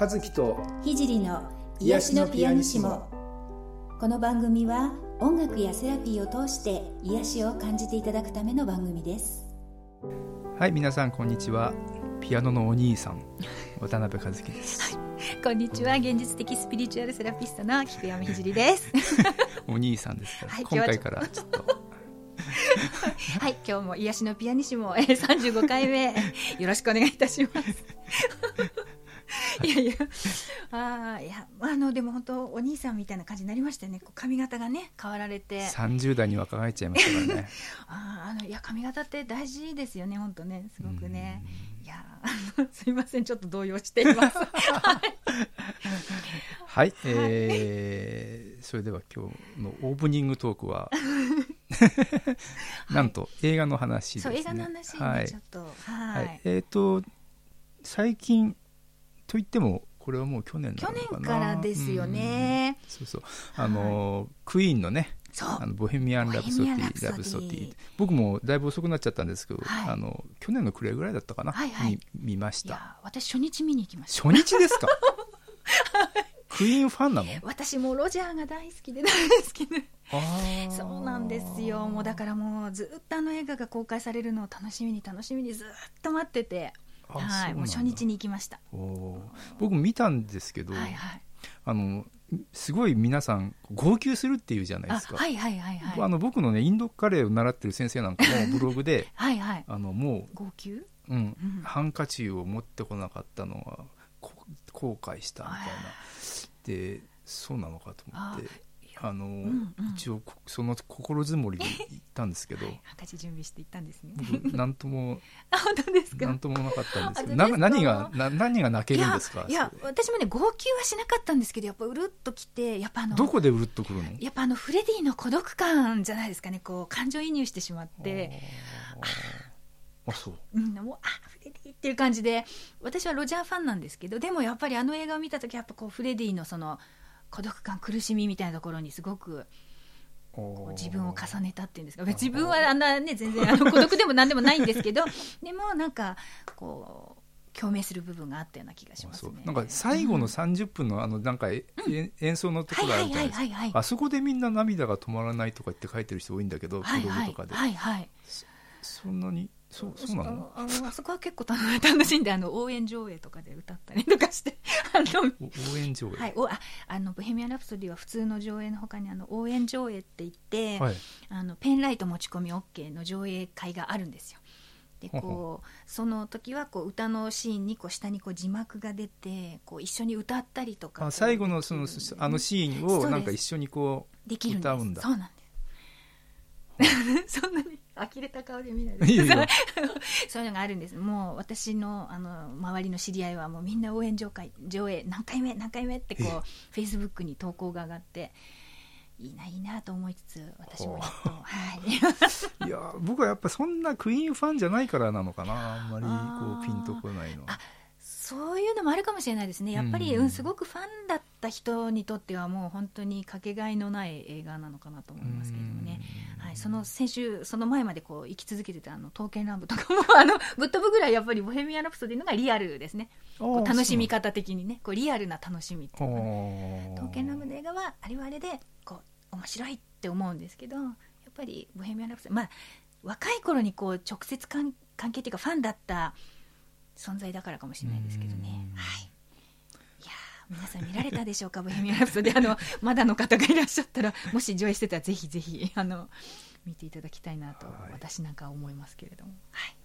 和樹と聖の癒しのピアニシモ。この番組は音楽やセラピーを通して癒しを感じていただくための番組です。はい皆さんこんにちは。ピアノのお兄さん渡辺和樹です、こんにちは。現実的スピリチュアルセラピストの菊山聖です。お兄さんですから、はい今回からちょっと。はい今日も癒しのピアニシモえー35回目よろしくお願いいたしますいやいや。あーいやあのでも本当お兄さんみたいな感じになりましたよね。髪型がね変わられて。30代に若返っちゃいましたからね。あーあのいや髪型って大事ですよね本当ね。すごくね。いやすいませんちょっと動揺しています。はい、えーそれでは今日のオープニングトークはなんと映画の話ですね。そう映画の話ね、はい。ちょっと。は、はい。いえっ、と最近といってもこれはもう去年な去年からですよね、そうそう。あのークイーンのねあのボヘミアン・ラブソディラブソディ。僕もだいぶ遅くなっちゃったんですけど、はい。あの去年の暮れぐらいだったかな、はいはい。に見ました。いや私初日見に行きました。初日ですか？クイーンファンなの？私もロジャーが大好きで大好きでそうなんですよ。もうだからもうずっとあの映画が公開されるのを楽しみに楽しみにずっと待ってて。あはいもう初日に行きました。僕見たんですけど、はいはい。あのすごい皆さん号泣するっていうじゃないですか、あはいはいはいはい。あの僕のねインドカレーを習ってる先生なんかもブログではいはい。あのも号泣？う、うん。うん。ハンカチを持ってこなかったのはこ後悔したみたいな。でそうなのかと思ってあの、んうん。一応こその心づもりで行ったんですけど。ハンカチ準備して行ったんですね。僕なんとも あ本当ですか？なんともなかったんですけど。な何がな何が泣けるんですか？いや私もね号泣はしなかったんですけどやっぱうるっときてやっぱあのどこでうるっとくるの？やっぱあのフレディの孤独感じゃないですかねこう感情移入してしまって、あそう。うん、もうあフレディっていう感じで私はロジャーファンなんですけどでもやっぱりあの映画を見た時やっぱこうフレディのその孤独感苦しみみたいなところにすごく自分を重ねたっていうんですか。自分はあんなね全然あの孤独でも何でもないんですけどでもなんかこう共鳴する部分があったような気がしますね。なんか最後の30分のあのなんかええ演奏のところあるあそこでみんな涙が止まらないとかって書いてる人多いんだけどブはいはい。ログとかで。はいはいそんなに？そうそうなの？あのあそこは結構楽楽しんであの応援上映とかで歌ったりとかして。あのお応援上映？はい、おああのボヘミアン・ラプソディは普通の上映のほかにあの応援上映って言って、はい。あのペンライト持ち込み OK の上映会があるんですよ。でこうその時はこう歌のシーンにこう下にこう字幕が出てこう一緒に歌ったりとかあ最後のそのあのシーンをなんか一緒にこう歌うんだ。そうなんです。そんなに呆れた顔で見ないで。いいよ。そういうのがあるんです。もう私のあの周りの知り合いはもうみんな応援上会上映何回目何回目ってこうフェイスブックに投稿が上がっていいないいなと思いつつ私もやっとはい。いや僕はやっぱそんなクイーンファンじゃないからなのかな。あんまりこうピンとこないのあそういうのもあるかもしれないですね。やっぱり、ううんんすごくファンだった人にとってはもう本当にかけがえのない映画なのかなと思いますけれどもね、はい、その先週その前までこう生き続けてたあの「刀剣乱舞」とかもあのぶっ飛ぶぐらいやっぱり「ボヘミアン・ラプソディ」のがリアルですね。こう楽しみ方的にねこうリアルな楽しみっていうのかな刀剣乱舞の映画はあれはあれでこう面白いって思うんですけどやっぱり「ボヘミアン・ラプソディ」まあ若い頃にこう直接関関係っていうかファンだった存在だからかもしれないですけどね。うん。はい。いやー皆さん見られたでしょうか「ボヘミアン・ラプソディ」あのまだの方がいらっしゃったらもし上映してたらぜひぜひあの見ていただきたいなと、はい。私なんかは思いますけれども。はい。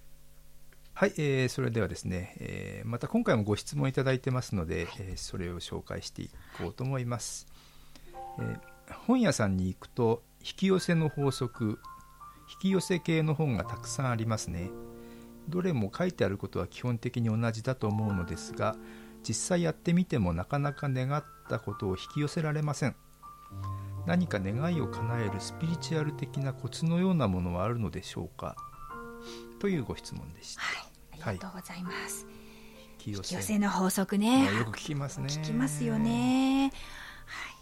はい、えーそれではですね、えーまた今回もご質問いただいてますので、えーそれを紹介していこうと思います、えー本屋さんに行くと引き寄せの法則引き寄せ系の本がたくさんありますねどれも書いてあることは基本的に同じだと思うのですが実際やってみてもなかなか願ったことを引き寄せられません何か願いを叶えるスピリチュアル的なコツのようなものはあるのでしょうか？というご質問でしたはいありがとうございます、引き寄引き寄せの法則ねあよく聞きますね聞きますよね。はい。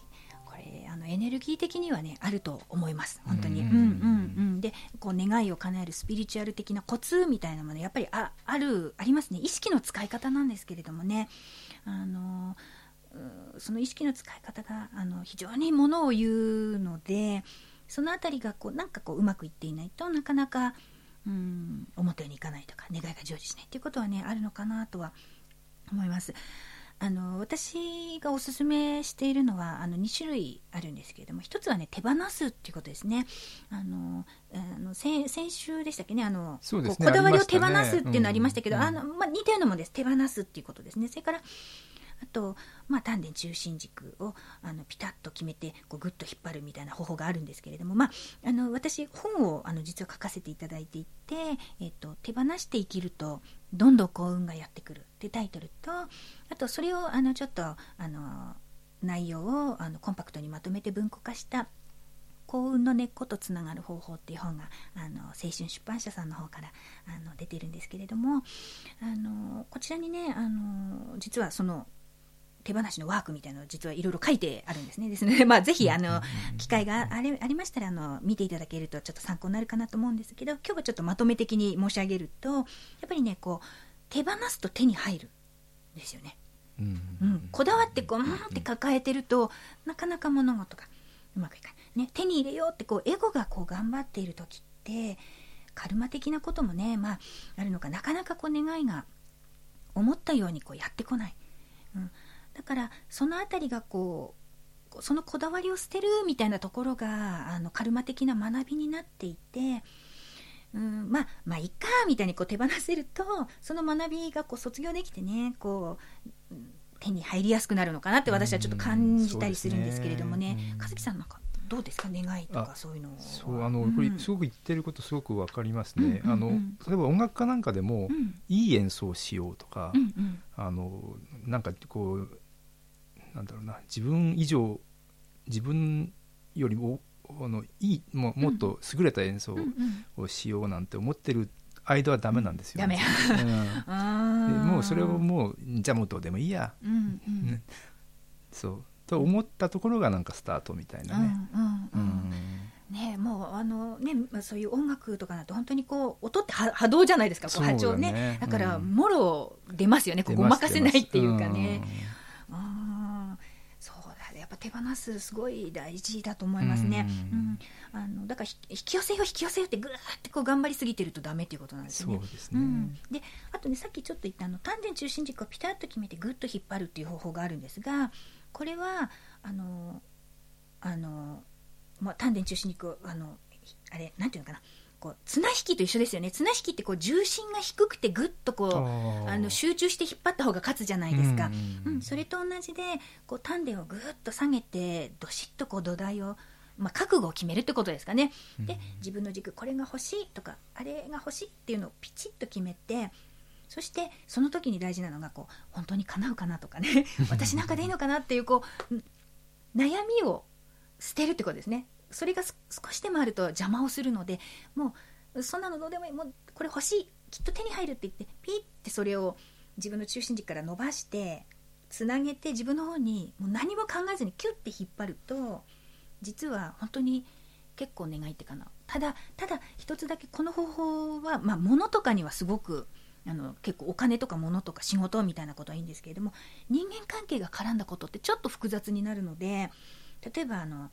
これあのエネルギー的にはねあると思います。本当に。ううんんうんうん。でこう願いを叶えるスピリチュアル的なコツみたいなものやっぱりああるありますね意識の使い方なんですけれどもねあのその意識の使い方があの非常にものを言うのでその辺りがこうなんかこううまくいっていないとなかなかうん思ったようにいかないとか願いが成就しないっていうことはねあるのかなとは思います。あの私がおすすめしているのはあの2種類あるんですけれども1つはね手放すっていうことですね。あのあの先週でしたっけねあの、ね、こだわりを手放すっていうのありましたけど、あのまあ、似たようなものです。手放すっていうことですね。それからあと、まあ、丹田中心軸をあのピタッと決めてこうグッと引っ張るみたいな方法があるんですけれども、まあ、あの私本をあの実は書かせていただいていて、えっと、手放して生きるとどんどん幸運がやってくる。ってタイトルとあとそれをあのちょっとあの内容をあのコンパクトにまとめて文庫化した幸運の根っことつながる方法っていう本があの青春出版社さんの方からあの出てるんですけれどもあのこちらにねあの実はその手放しのワークみたいなのを実はいろいろ書いてあるんですね。ですので、まあ、ぜひあの機会がありありましたらあの見ていただけるとちょっと参考になるかなと思うんですけど今日はちょっとまとめ的に申し上げるとやっぱりねこう手放すと手に入るんですよね。うん、うん、こだわってこう、うんって抱えてるとなかなか物事がうまくいかない、ね、手に入れようってこうエゴがこう頑張っている時ってカルマ的なこともね、まあ、あるのかなかなかこう願いが思ったようにこうやってこない、うん、だからその辺りがこうそのこだわりを捨てるみたいなところがあのカルマ的な学びになっていて、うん、まあまあいっかみたいにこう手放せるとその学びがこう卒業できてねこう手に入りやすくなるのかなって私はちょっと感じたりするんですけれどもね、ね。和樹さんなんかどうですか？願いとかそういうのそうあの、うん、これすごく言ってることすごくわかりますね、うんうんうん、あの例えば音楽家なんかでも、うん、いい演奏をしようとか、うんうん、あのなんかこうなんだろうな自分以上自分よりもあのいいももっと優れた演奏をしようなんて思ってる間はダメなんですよ、ね、うん、もうそれをもうじゃあもうどうでもいいや、うんうん、そう。と思ったところがなんかスタートみたいなね。ね、もうあのね、まあ、そういう音楽とかだと本当にこう音って波動じゃないですかこう波長ね、ね、だからもろ出ますよね、ここごまかせないっていうかね。ぱ手放すすごい大事だと思いますね。うん、あのだから引き寄せよう引き寄せようってぐーってこう頑張りすぎてるとダメっていうことなんですね。そうですね。うん、であとねさっきちょっと言ったあの丹田中心軸をピタッと決めてぐっと引っ張るっていう方法があるんですがこれはあのあのまあ丹田中心軸あのあれなんていうのかなこう綱引きと一緒ですよね。綱引きってこう重心が低くてぐっとこうあの集中して引っ張った方が勝つじゃないですか、うん、うん、それと同じでこう丹田をぐっと下げてどしっとこう土台を、まあ、覚悟を決めるってことですかね、で自分の軸これが欲しいとかあれが欲しいっていうのをピチッと決めてそしてその時に大事なのがこう本当に叶うかなとかね。私なんかでいいのかなっていうこう悩みを捨てるってことですねそれが少しでもあると邪魔をするのでもうそんなのどうでもいいもうこれ欲しいきっと手に入るって言ってピッてそれを自分の中心軸から伸ばしてつなげて自分の方にもう何も考えずにキュッて引っ張ると実は本当に結構願いってかな。ただただ一つだけこの方法は、まあ、物とかにはすごくあの結構お金とか物とか仕事みたいなことはいいんですけれども人間関係が絡んだことってちょっと複雑になるので例えばあの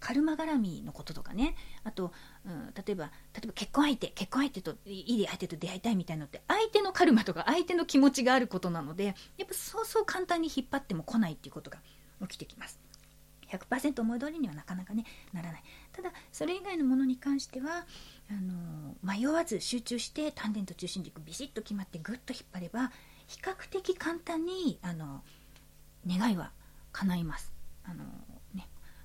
カルマ絡みのこととかね。あと、うん、例えば例えば結婚相手結婚相手といい相手と出会いたいみたいなのって相手のカルマとか相手の気持ちがあることなのでやっぱそうそう簡単に引っ張っても来ないっていうことが起きてきます。100%思い通りにはなかなかねならない。ただそれ以外のものに関してはあの迷わず集中して丹田と中心軸ビシッと決まってぐっと引っ張れば比較的簡単にあの願いは叶います。あの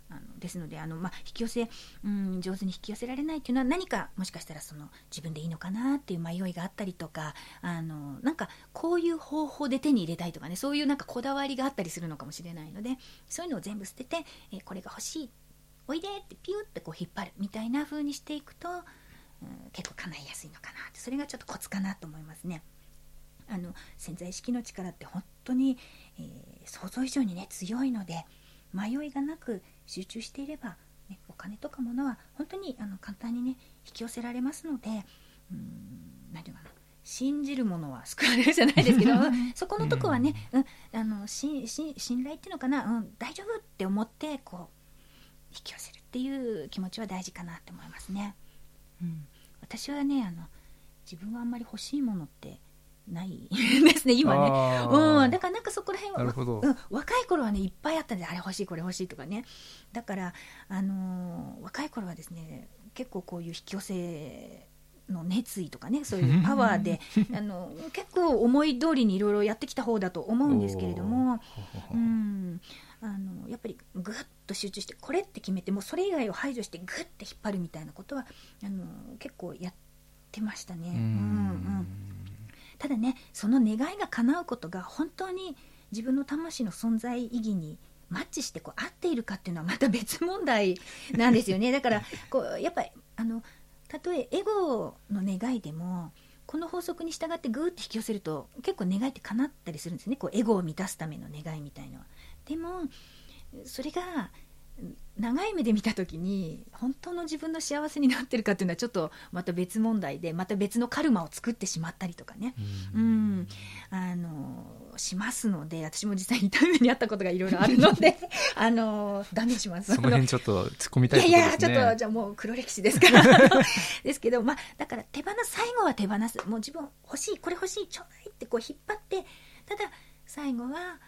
あのですのであの、まあ、引き寄せ、うん、上手に引き寄せられないっていうのは何かもしかしたらその自分でいいのかなっていう迷いがあったりとかあのなんかこういう方法で手に入れたいとかねそういうなんかこだわりがあったりするのかもしれないのでそういうのを全部捨てて、えこれが欲しいおいでってピュッてこう引っ張るみたいな風にしていくと、うん、結構叶いやすいのかなってそれがちょっとコツかなと思いますね。あの潜在意識の力って本当に、えー、想像以上にね強いので迷いがなく集中していれば、ね、お金とかものは本当にあの簡単にね引き寄せられますのでうん何て言うかな。信じるものは救われるじゃないですけどそこのとこはね、うん、あのしし信頼っていうのかな、うん、大丈夫って思ってこう引き寄せるっていう気持ちは大事かなって思いますね。うん、私はねあの自分はあんまり欲しいものってない ですね今ね、うん、だからなんかそこら辺は、うん、若い頃はねいっぱいあったんであれ欲しいこれ欲しいとかね。だからあのー、若い頃はですね結構こういう引き寄せの熱意とかねそういうパワーで あの結構思い通りにいろいろやってきた方だと思うんですけれども、うん、あのやっぱりぐっと集中してこれって決めてもそれ以外を排除してぐって引っ張るみたいなことはあの結構やってましたね。うんうんただねその願いが叶うことが本当に自分の魂の存在意義にマッチしてこう合っているかっていうのはまた別問題なんですよね だからこうやっぱりあのたとえエゴの願いでもこの法則に従ってグーって引き寄せると結構願いって叶ったりするんですねこうエゴを満たすための願いみたいのは。でもそれが長い目で見た時に本当の自分の幸せになってるかっていうのはちょっとまた別問題でまた別のカルマを作ってしまったりとかね、うん、うん。あのしますので私も実際に痛い目にあったことがいろいろあるので あのダメします。その辺ちょっと突っ込みたい、ね、いやいやちょっとじゃあもう黒歴史ですから。ですけどまあだから手放す最後は手放す。もう自分欲しいこれ欲しいちょうだいってこう引っ張ってただ最後は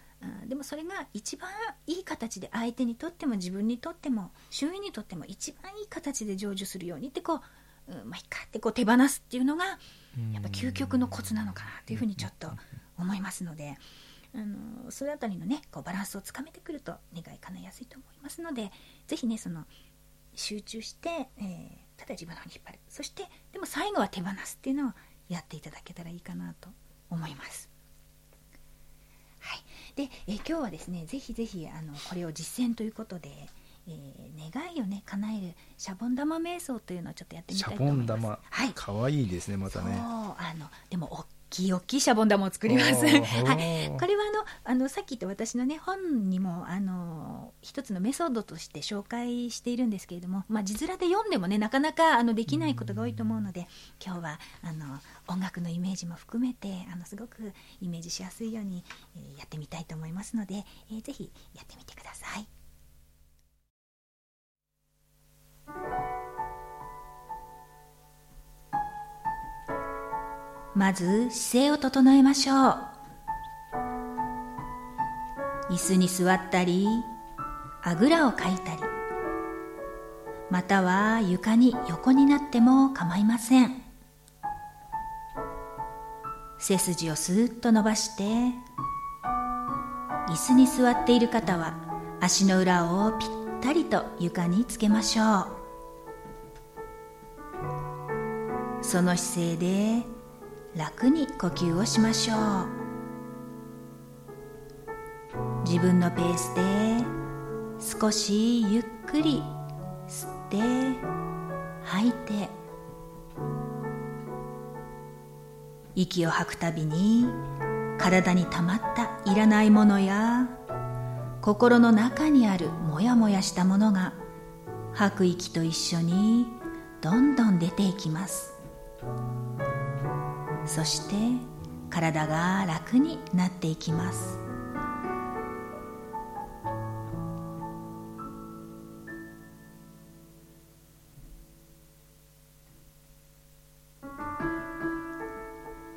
でもそれが一番いい形で相手にとっても自分にとっても周囲にとっても一番いい形で成就するようにってこう、うん、まあいいかってこう手放すっていうのがやっぱ究極のコツなのかなっていうふうにちょっと思いますので。あのそれあたりのねこうバランスをつかめてくると願い叶いやすいと思いますので是非ねその集中して、えー、ただ自分の方に引っ張るそしてでも最後は手放すっていうのをやっていただけたらいいかなと思います。で、え今日はですねぜひぜひあのこれを実践ということで、えー、願いをね叶えるシャボン玉瞑想というのをちょっとやってみたいと思います。シャボン玉、はい、可愛いですねまたね。あのでもきい大きいシャボン玉を作ります。はい、これはあのあのさっき言った私のね本にもあの一つのメソッドとして紹介しているんですけれども、まあ、字面で読んでもねなかなかあのできないことが多いと思うので今日はあの音楽のイメージも含めてあのすごくイメージしやすいように、えー、やってみたいと思いますので、えー、ぜひやってみてください。まず姿勢を整えましょう。椅子に座ったりあぐらをかいたりまたは床に横になっても構いません。背筋をスーッと伸ばして椅子に座っている方は足の裏をぴったりと床につけましょう。その姿勢で楽に呼吸をしましょう。自分のペースで少しゆっくり吸って吐いて息を吐くたびに体に溜まったいらないものや心の中にあるモヤモヤしたものが吐く息と一緒にどんどん出ていきます。そして体が楽になっていきます。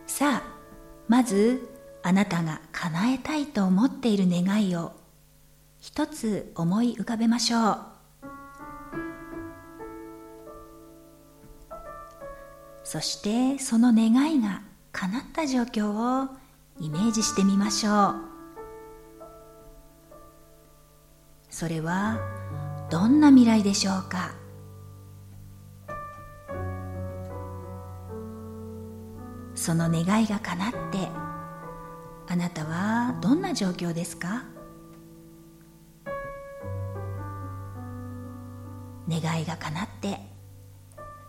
さあまずあなたが叶えたいと思っている願いを一つ思い浮かべましょう。そしてその願いが叶った状況をイメージしてみましょう。それはどんな未来でしょうか？その願いが叶ってあなたはどんな状況ですか？願いが叶って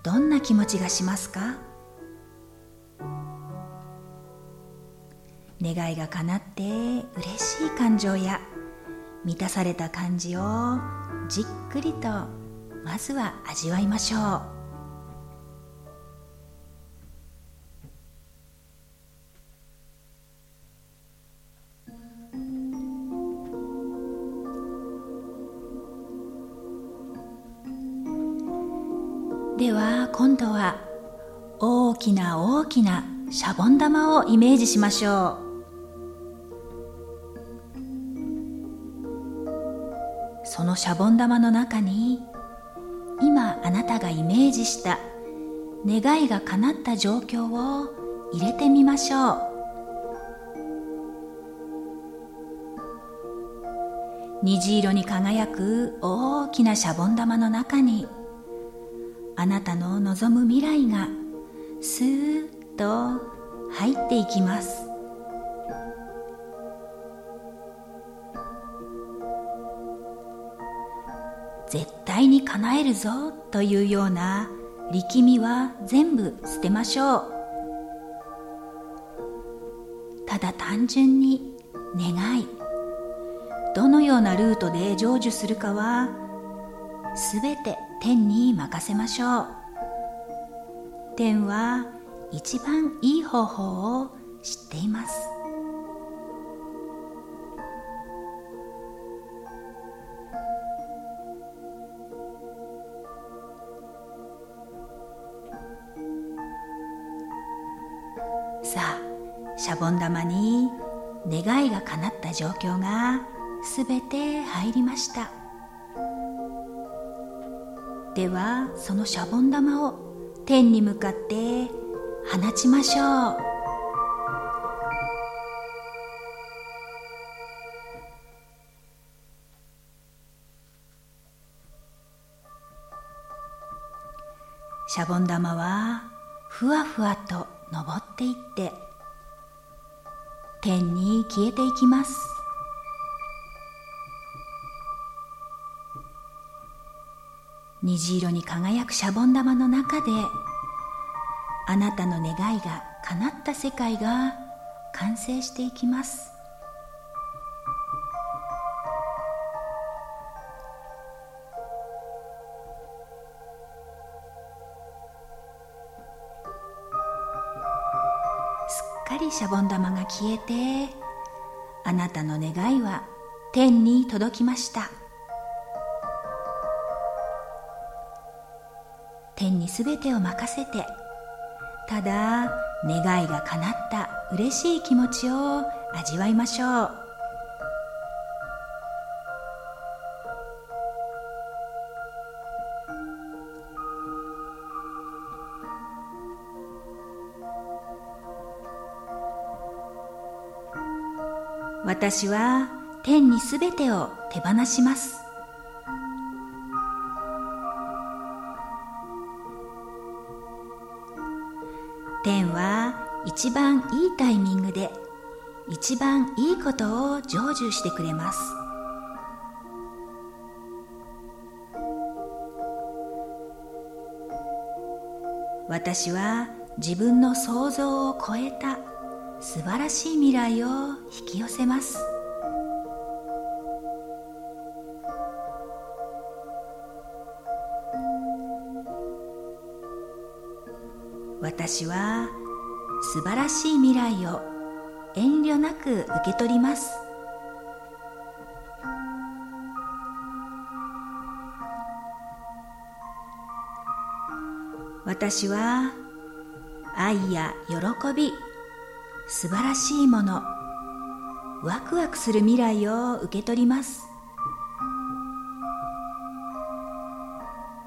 どんな気持ちがしますか？願いが叶って嬉しい感情や満たされた感じをじっくりとまずは味わいましょう。では今度は大きな大きなシャボン玉をイメージしましょう。そのシャボン玉の中に今あなたがイメージした願いが叶った状況を入れてみましょう。虹色に輝く大きなシャボン玉の中にあなたの望む未来がスーッと入っていきます。絶対に叶えるぞというような力みは全部捨てましょう。ただ単純に願い。どのようなルートで成就するかはすべて天に任せましょう。天は一番いい方法を知っています。さあシャボン玉に願いが叶った状況がすべて入りました。ではそのシャボン玉を天に向かって放ちましょう。シャボン玉はふわふわと登っていって天に消えていきます。虹色に輝くシャボン玉の中であなたの願いが叶った世界が完成していきます。すっかりシャボン玉が消えてあなたの願いは天に届きました。にすべてを任せてただ願いが叶った嬉しい気持ちを味わいましょう。私は天にすべてを手放します。天は一番いいタイミングで一番いいことを成就してくれます。私は自分の想像を超えた素晴らしい未来を引き寄せます。私は素晴らしい未来を遠慮なく受け取ります。私は愛や喜び素晴らしいものワクワクする未来を受け取ります。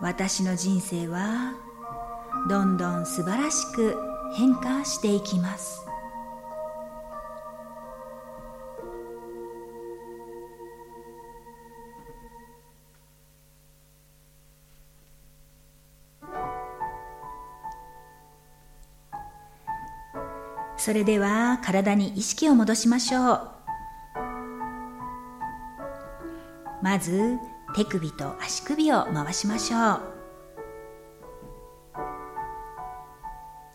私の人生はどんどん素晴らしく変化していきます。それでは体に意識を戻しましょう。まず手首と足首を回しましょう。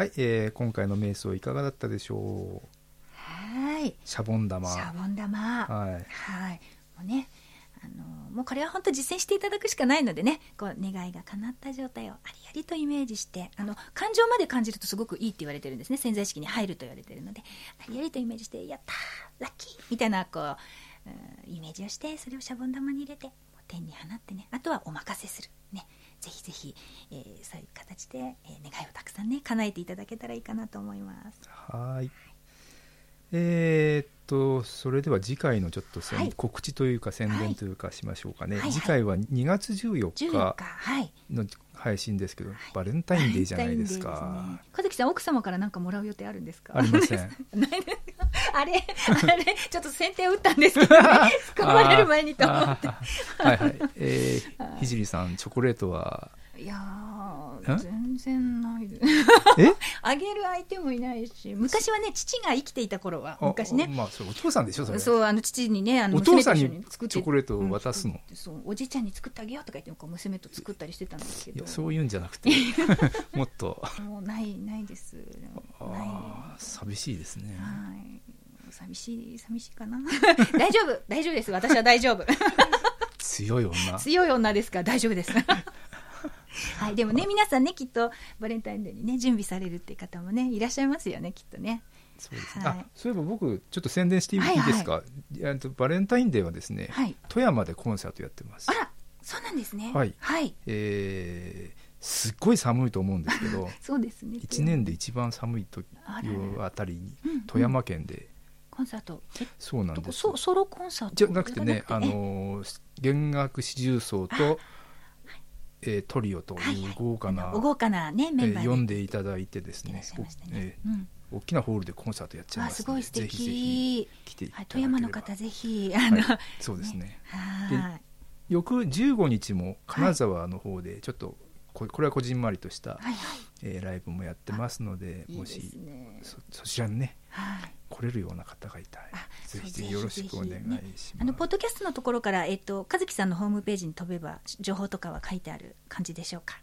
はい、えー、今回の瞑想いかがだったでしょう？はい。シャボン玉。シャボン玉。はい、はい、もうねあのもうこれは本当実践していただくしかないのでねこう願いが叶った状態をありありとイメージしてあの感情まで感じるとすごくいいって言われてるんですね。潜在意識に入ると言われてるので。ありありとイメージしてやったーラッキー！みたいなこう、うん、イメージをしてそれをシャボン玉に入れて天に放ってね。あとはお任せする。ねぜひぜひ、えー、そういう形で、えー、願いをたくさんね叶えていただけたらいいかなと思います。はい。えー、っとそれでは次回のちょっと、はい、告知というか宣伝というかしましょうかね、はい、次回は2月14日の配信ですけど、はい、バレンタインデーじゃないですか。ね、和樹さん奥様から何かもらう予定あるんですか？ありません。あれあれちょっと先手を打ったんですけど、ね、使われる前にと思って。はいはい。えー、ひじりさんチョコレートは。いや全然ない。ですえ？あげる相手もいないし昔はね父が生きていた頃は昔ね。まあそれお父さんでしょそれ。そうあの父にねあのお父さんにチョコレートを渡すの、うん、そうおじいちゃんに作ってあげようとか言って娘と作ったりしてたんですけど。そういうんじゃなくて もっと。もうないないです。ない。寂しいですね。はい。寂しい寂しいかな。大丈夫大丈夫です。私は大丈夫。強い女。強い女ですから大丈夫ですはい、でもね皆さんねきっとバレンタインデーにね準備されるっていう方もねいらっしゃいますよねきっとね。そうです。ね、はい、あそういえば僕ちょっと宣伝していいですか、はいはい、バレンタインデーはですね、はい、富山でコンサートやってます。あらそうなんですね。はい、はい、えー、すっごい寒いと思うんですけど そうですね。1年で一番寒いというあたりに富山県で、コンサート。そうなんですソソロコンサート？じゃなくてねあの弦楽四重奏とえー、トリオという豪華な、はいはい、豪華な、ね、メンバーで、読んでいただいてですね。ね、えー、うん、大きなホールでコンサートやっちゃいますすごい素敵。ぜひぜひ来てい富山の方ぜひあの、はい、そうですね。で翌15日も金沢の方でちょっとこれはこじんまりとした、はいはい、えー、ライブもやってますのでもしいい、ね、そそちらにね、はい、来れるような方がいたらぜひぜひよろしくお願いします。あのポッドキャストのところからえっ、と和樹さんのホームページに飛べば情報とかは書いてある感じでしょうか？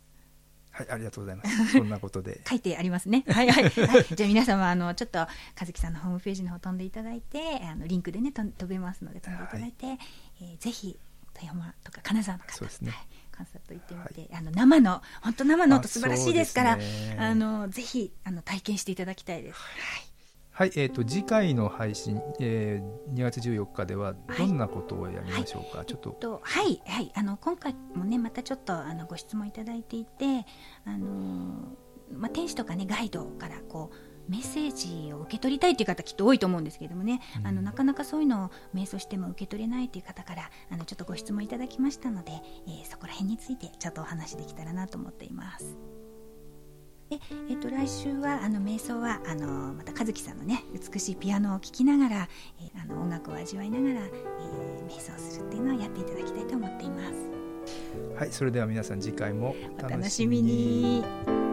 はい、ありがとうございます。そんなことで。書いてありますね。は いはい。はい、じゃあ皆様、あの、ちょっと、和樹さんのホームページの方飛んでいただいて、あの、リンクでね、飛べますので、飛んでいただいて、はい、えー、ぜひ、富山とか金沢の方、そうですね。はいコンサート行ってみて、はい、あの生の本当生の音素晴らしいですからあ、ね、あのぜひあの体験していただきたいです。はい。はい、えーと、次回の配信、えー、2月14日ではどんなことをやりましょうか、はい、ちょっと,、えっと、はいはい。あの今回もねまたちょっとあのご質問いただいていてあの、まあ、天使とかねガイドからこうメッセージを受け取りたいという方きっと多いと思うんですけれどもね、うん、あのなかなかそういうのを瞑想しても受け取れないという方からあのちょっとご質問いただきましたので、えー、そこら辺についてちょっとお話できたらなと思っています。で、えっと、来週はあの瞑想はあのまた和樹さんのね美しいピアノを聴きながら、えー、あの音楽を味わいながら、えー、瞑想するっていうのをやっていただきたいと思っています。はい、それでは皆さん次回もお楽しみに。